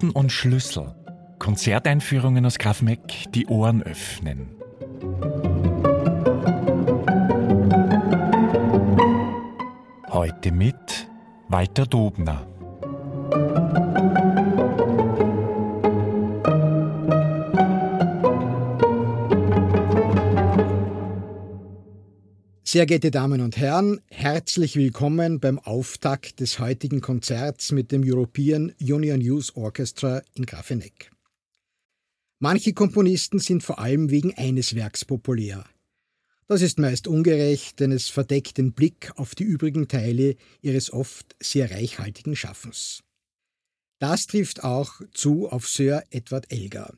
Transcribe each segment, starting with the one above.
Noten und Schlüssel. Konzerteinführungen aus Graf die Ohren öffnen. Heute mit Walter Dobner. Sehr geehrte Damen und Herren, herzlich willkommen beim Auftakt des heutigen Konzerts mit dem European Union Youth Orchestra in Grafeneck. Manche Komponisten sind vor allem wegen eines Werks populär. Das ist meist ungerecht, denn es verdeckt den Blick auf die übrigen Teile ihres oft sehr reichhaltigen Schaffens. Das trifft auch zu auf Sir Edward Elgar.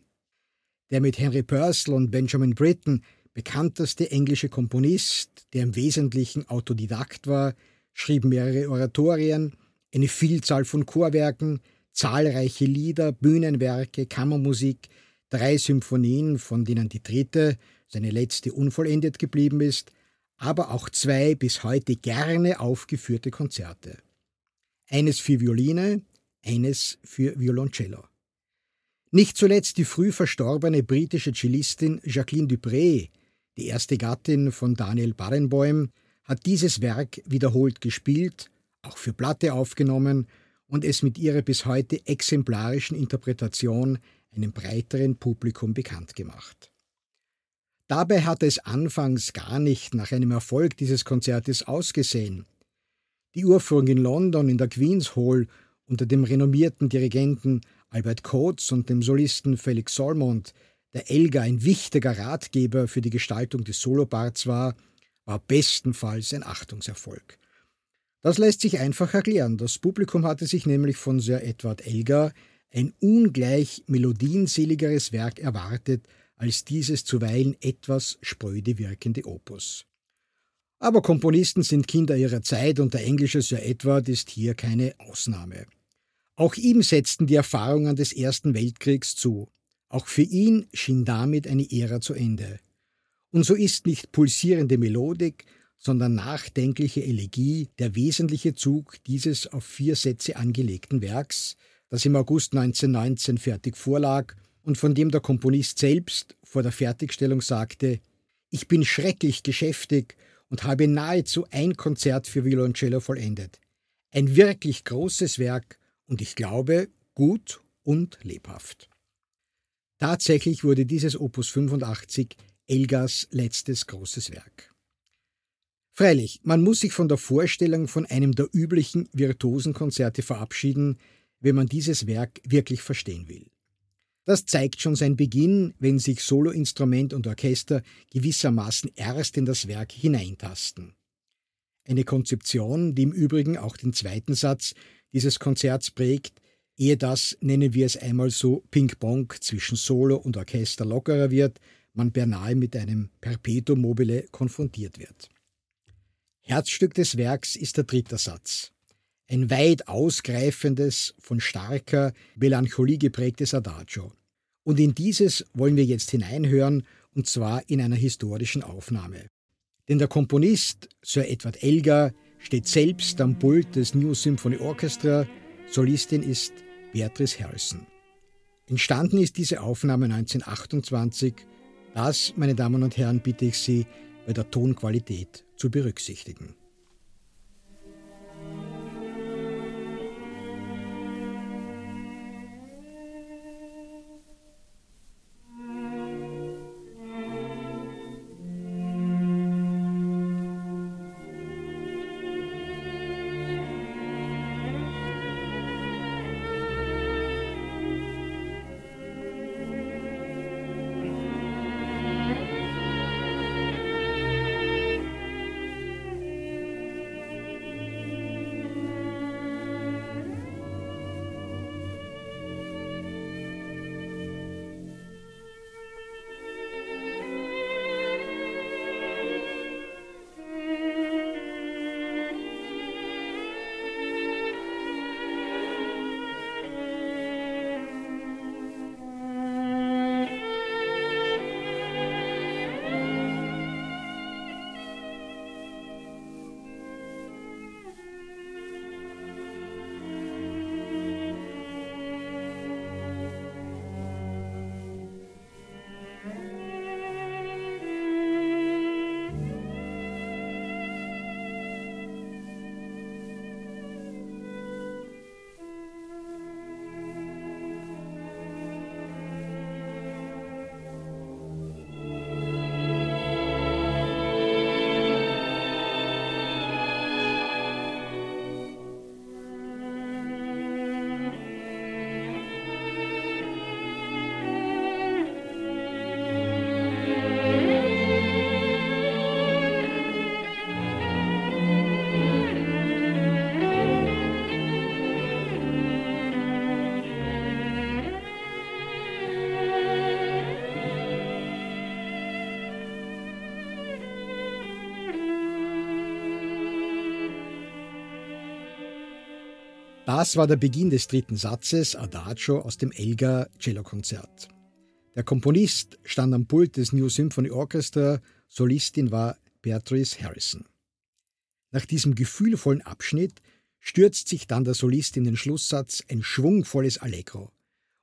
Der mit Henry Purcell und Benjamin Britten bekannteste englische Komponist, der im Wesentlichen Autodidakt war, schrieb mehrere Oratorien, eine Vielzahl von Chorwerken, zahlreiche Lieder, Bühnenwerke, Kammermusik, drei Symphonien, von denen die dritte, seine letzte, unvollendet geblieben ist, aber auch zwei bis heute gerne aufgeführte Konzerte. Eines für Violine, eines für Violoncello. Nicht zuletzt die früh verstorbene britische Cellistin Jacqueline Dupré die erste Gattin von Daniel Barenboim, hat dieses Werk wiederholt gespielt, auch für Platte aufgenommen und es mit ihrer bis heute exemplarischen Interpretation einem breiteren Publikum bekannt gemacht. Dabei hatte es anfangs gar nicht nach einem Erfolg dieses Konzertes ausgesehen. Die Urführung in London in der Queen's Hall unter dem renommierten Dirigenten Albert Coates und dem Solisten Felix Solmond der Elga ein wichtiger Ratgeber für die Gestaltung des Soloparts war, war bestenfalls ein Achtungserfolg. Das lässt sich einfach erklären. Das Publikum hatte sich nämlich von Sir Edward Elgar ein ungleich melodienseligeres Werk erwartet als dieses zuweilen etwas spröde wirkende Opus. Aber Komponisten sind Kinder ihrer Zeit und der englische Sir Edward ist hier keine Ausnahme. Auch ihm setzten die Erfahrungen des Ersten Weltkriegs zu. Auch für ihn schien damit eine Ära zu Ende. Und so ist nicht pulsierende Melodik, sondern nachdenkliche Elegie der wesentliche Zug dieses auf vier Sätze angelegten Werks, das im August 1919 fertig vorlag und von dem der Komponist selbst vor der Fertigstellung sagte, ich bin schrecklich geschäftig und habe nahezu ein Konzert für Violoncello vollendet. Ein wirklich großes Werk und ich glaube gut und lebhaft. Tatsächlich wurde dieses Opus 85 Elgars letztes großes Werk. Freilich, man muss sich von der Vorstellung von einem der üblichen virtuosen Konzerte verabschieden, wenn man dieses Werk wirklich verstehen will. Das zeigt schon sein Beginn, wenn sich Soloinstrument und Orchester gewissermaßen erst in das Werk hineintasten. Eine Konzeption, die im Übrigen auch den zweiten Satz dieses Konzerts prägt, ehe das, nennen wir es einmal so, Ping-Pong zwischen Solo und Orchester lockerer wird, man beinahe mit einem Perpetuum mobile konfrontiert wird. Herzstück des Werks ist der dritte Satz. Ein weit ausgreifendes, von starker Melancholie geprägtes Adagio. Und in dieses wollen wir jetzt hineinhören, und zwar in einer historischen Aufnahme. Denn der Komponist, Sir Edward Elgar, steht selbst am Pult des New Symphony Orchestra. Solistin ist Beatrice Harrison. Entstanden ist diese Aufnahme 1928. Das, meine Damen und Herren, bitte ich Sie bei der Tonqualität zu berücksichtigen. Das war der Beginn des dritten Satzes Adagio aus dem Elgar Cellokonzert. Der Komponist stand am Pult des New Symphony Orchestra, Solistin war Beatrice Harrison. Nach diesem gefühlvollen Abschnitt stürzt sich dann der Solist in den Schlusssatz ein schwungvolles Allegro.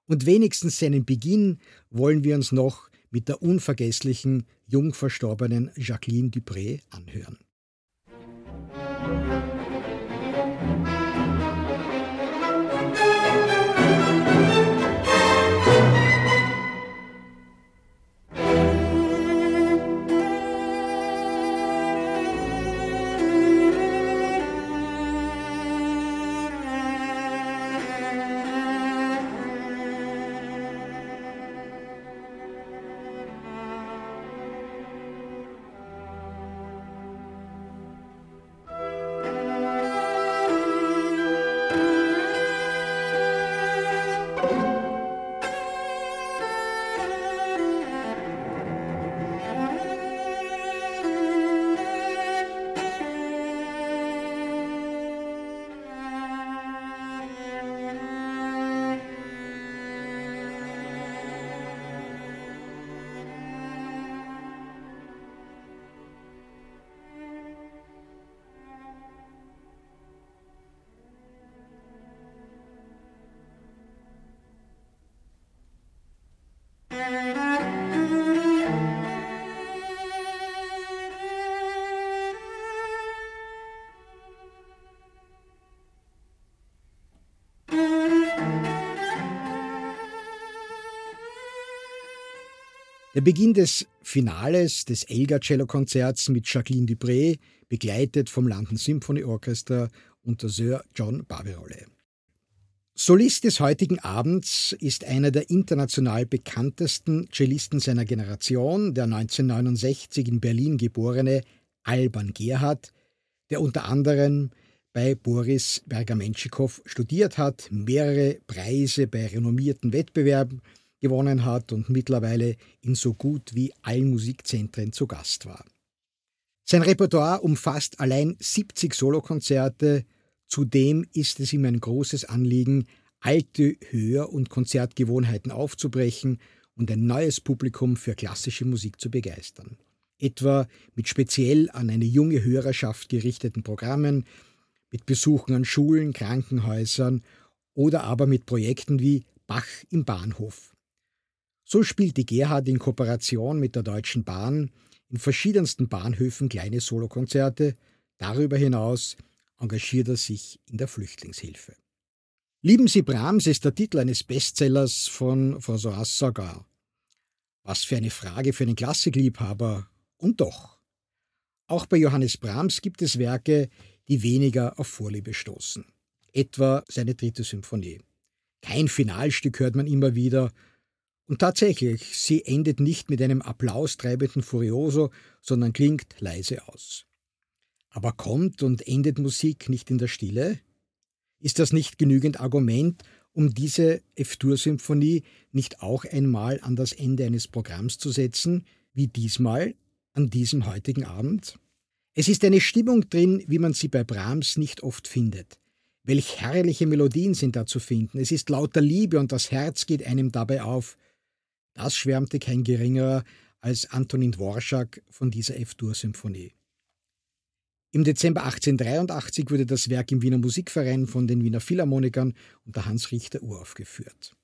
Und wenigstens seinen Beginn wollen wir uns noch mit der unvergesslichen, jung verstorbenen Jacqueline Dupré anhören. Der Beginn des Finales des Elgar Cello Konzerts mit Jacqueline Dupré, begleitet vom London Symphony Orchestra unter Sir John Barbirolli. Solist des heutigen Abends ist einer der international bekanntesten Cellisten seiner Generation, der 1969 in Berlin geborene Alban Gerhard, der unter anderem bei Boris Bergamenschikow studiert hat, mehrere Preise bei renommierten Wettbewerben gewonnen hat und mittlerweile in so gut wie allen Musikzentren zu Gast war. Sein Repertoire umfasst allein 70 Solokonzerte, zudem ist es ihm ein großes Anliegen, alte Hör- und Konzertgewohnheiten aufzubrechen und ein neues Publikum für klassische Musik zu begeistern. Etwa mit speziell an eine junge Hörerschaft gerichteten Programmen, mit Besuchen an Schulen, Krankenhäusern oder aber mit Projekten wie Bach im Bahnhof. So spielt die Gerhard in Kooperation mit der Deutschen Bahn in verschiedensten Bahnhöfen kleine Solokonzerte. Darüber hinaus engagiert er sich in der Flüchtlingshilfe. Lieben Sie Brahms ist der Titel eines Bestsellers von François Sagar. Was für eine Frage für einen Klassikliebhaber. Und doch. Auch bei Johannes Brahms gibt es Werke, die weniger auf Vorliebe stoßen. Etwa seine dritte Symphonie. Kein Finalstück hört man immer wieder, und tatsächlich, sie endet nicht mit einem applaustreibenden Furioso, sondern klingt leise aus. Aber kommt und endet Musik nicht in der Stille? Ist das nicht genügend Argument, um diese F-Dur-Symphonie nicht auch einmal an das Ende eines Programms zu setzen, wie diesmal an diesem heutigen Abend? Es ist eine Stimmung drin, wie man sie bei Brahms nicht oft findet. Welch herrliche Melodien sind da zu finden. Es ist lauter Liebe und das Herz geht einem dabei auf. Das schwärmte kein geringerer als Antonin Dvorak von dieser F-Dur-Symphonie. Im Dezember 1883 wurde das Werk im Wiener Musikverein von den Wiener Philharmonikern unter Hans Richter uraufgeführt.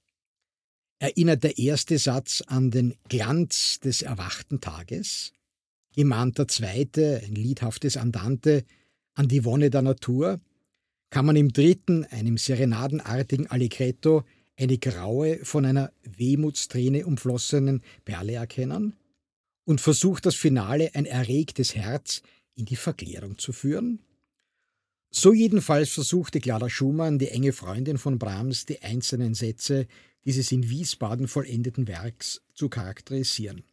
Erinnert der erste Satz an den Glanz des erwachten Tages? Gemahnt der zweite, ein liedhaftes Andante, an die Wonne der Natur? Kann man im dritten, einem serenadenartigen Allegretto, eine graue, von einer Wehmutsträne umflossenen Perle erkennen? Und versucht das Finale ein erregtes Herz in die Verklärung zu führen? So jedenfalls versuchte Clara Schumann, die enge Freundin von Brahms, die einzelnen Sätze dieses in Wiesbaden vollendeten Werks zu charakterisieren.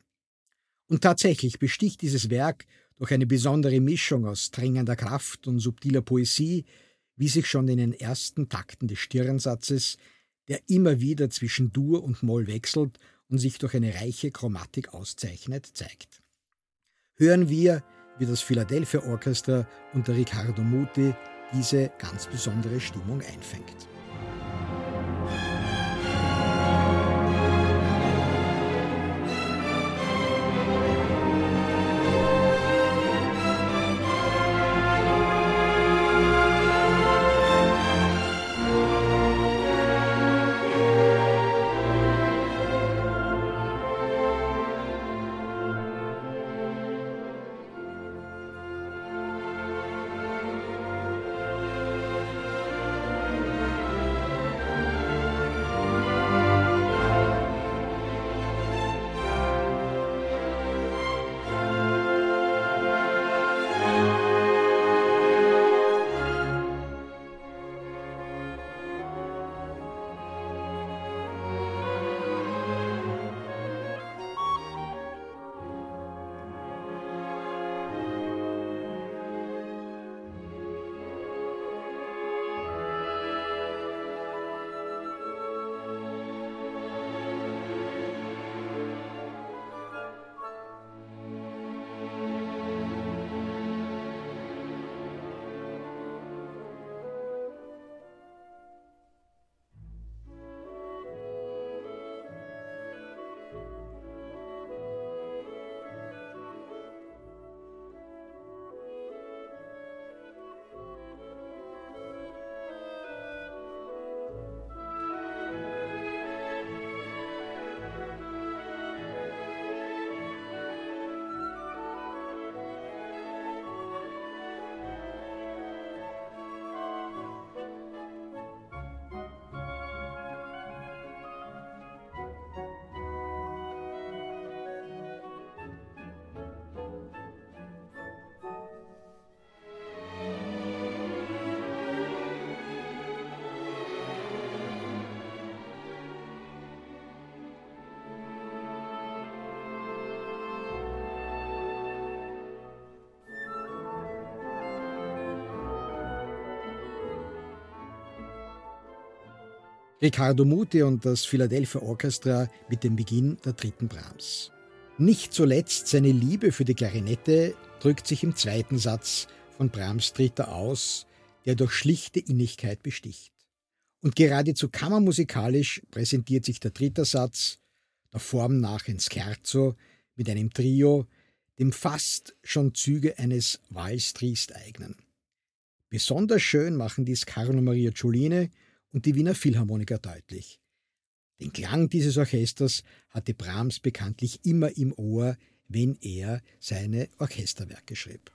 Und tatsächlich besticht dieses Werk durch eine besondere Mischung aus drängender Kraft und subtiler Poesie, wie sich schon in den ersten Takten des Stirnsatzes der immer wieder zwischen Dur und Moll wechselt und sich durch eine reiche Chromatik auszeichnet, zeigt. Hören wir, wie das Philadelphia Orchester unter Riccardo Muti diese ganz besondere Stimmung einfängt. Riccardo Muti und das Philadelphia Orchestra mit dem Beginn der dritten Brahms. Nicht zuletzt seine Liebe für die Klarinette drückt sich im zweiten Satz von Brahms Dritter aus, der durch schlichte Innigkeit besticht. Und geradezu kammermusikalisch präsentiert sich der dritte Satz, der Form nach ein Scherzo mit einem Trio, dem fast schon Züge eines Walstriest eignen. Besonders schön machen dies Carlo Maria Giuline und die Wiener Philharmoniker deutlich. Den Klang dieses Orchesters hatte Brahms bekanntlich immer im Ohr, wenn er seine Orchesterwerke schrieb.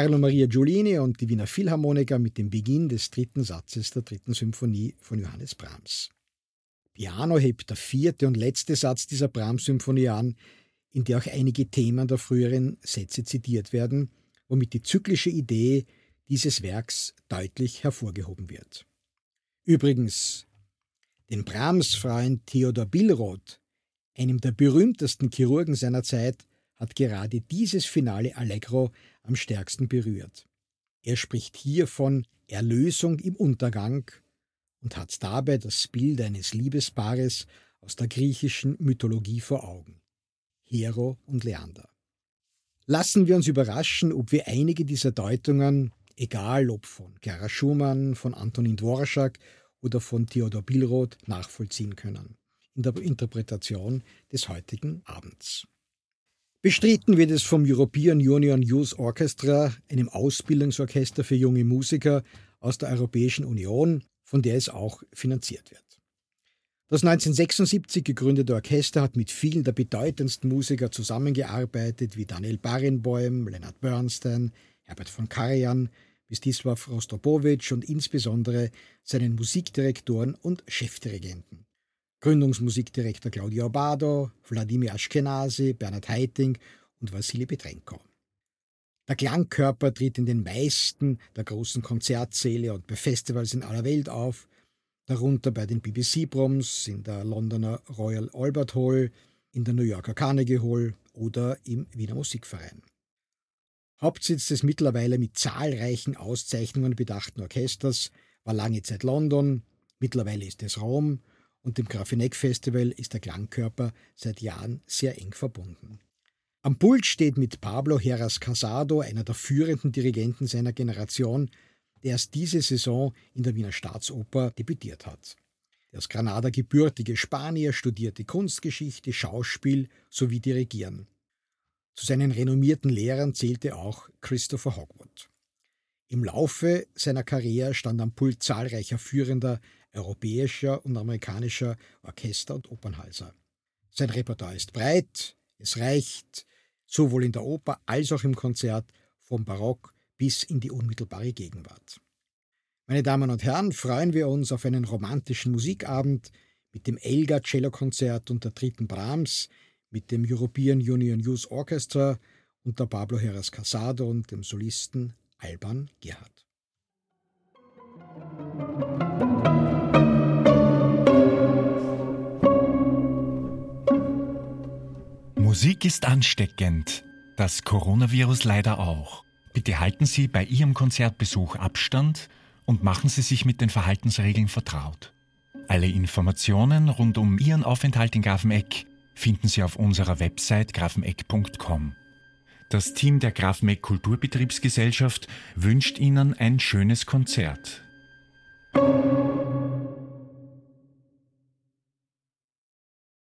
Carlo Maria Giulini und die Wiener Philharmoniker mit dem Beginn des dritten Satzes der dritten Symphonie von Johannes Brahms. Piano hebt der vierte und letzte Satz dieser Brahms-Symphonie an, in der auch einige Themen der früheren Sätze zitiert werden, womit die zyklische Idee dieses Werks deutlich hervorgehoben wird. Übrigens, den Brahms-Freund Theodor Billroth, einem der berühmtesten Chirurgen seiner Zeit, hat gerade dieses finale Allegro am stärksten berührt. Er spricht hier von Erlösung im Untergang und hat dabei das Bild eines Liebespaares aus der griechischen Mythologie vor Augen. Hero und Leander. Lassen wir uns überraschen, ob wir einige dieser Deutungen, egal ob von Clara Schumann, von Antonin Dvorak oder von Theodor Billroth, nachvollziehen können in der Interpretation des heutigen Abends. Bestritten wird es vom European Union Youth Orchestra, einem Ausbildungsorchester für junge Musiker aus der Europäischen Union, von der es auch finanziert wird. Das 1976 gegründete Orchester hat mit vielen der bedeutendsten Musiker zusammengearbeitet, wie Daniel Barenboim, Leonard Bernstein, Herbert von Karajan, Mstislav Rostropowitsch und insbesondere seinen Musikdirektoren und Chefdirigenten. Gründungsmusikdirektor Claudio Abado, Wladimir Ashkenazi, Bernhard Heiting und Wassili Petrenko. Der Klangkörper tritt in den meisten der großen Konzertsäle und bei Festivals in aller Welt auf, darunter bei den BBC Proms, in der Londoner Royal Albert Hall, in der New Yorker Carnegie Hall oder im Wiener Musikverein. Hauptsitz des mittlerweile mit zahlreichen Auszeichnungen bedachten Orchesters war lange Zeit London, mittlerweile ist es Rom und dem Grafeneck Festival ist der Klangkörper seit Jahren sehr eng verbunden. Am Pult steht mit Pablo Heras Casado, einer der führenden Dirigenten seiner Generation, der erst diese Saison in der Wiener Staatsoper debütiert hat. Der aus Granada gebürtige Spanier studierte Kunstgeschichte, Schauspiel sowie Dirigieren. Zu seinen renommierten Lehrern zählte auch Christopher Hogwood. Im Laufe seiner Karriere stand am Pult zahlreicher führender europäischer und amerikanischer Orchester und Opernhäuser. Sein Repertoire ist breit, es reicht sowohl in der Oper als auch im Konzert vom Barock bis in die unmittelbare Gegenwart. Meine Damen und Herren, freuen wir uns auf einen romantischen Musikabend mit dem Elgar Cello-Konzert und der dritten Brahms, mit dem European Union Youth Orchestra unter Pablo Heras Casado und dem Solisten Alban Gerhard. Musik ist ansteckend, das Coronavirus leider auch. Bitte halten Sie bei Ihrem Konzertbesuch Abstand und machen Sie sich mit den Verhaltensregeln vertraut. Alle Informationen rund um Ihren Aufenthalt in Grafeneck finden Sie auf unserer Website grafeneck.com. Das Team der Grafeneck Kulturbetriebsgesellschaft wünscht Ihnen ein schönes Konzert.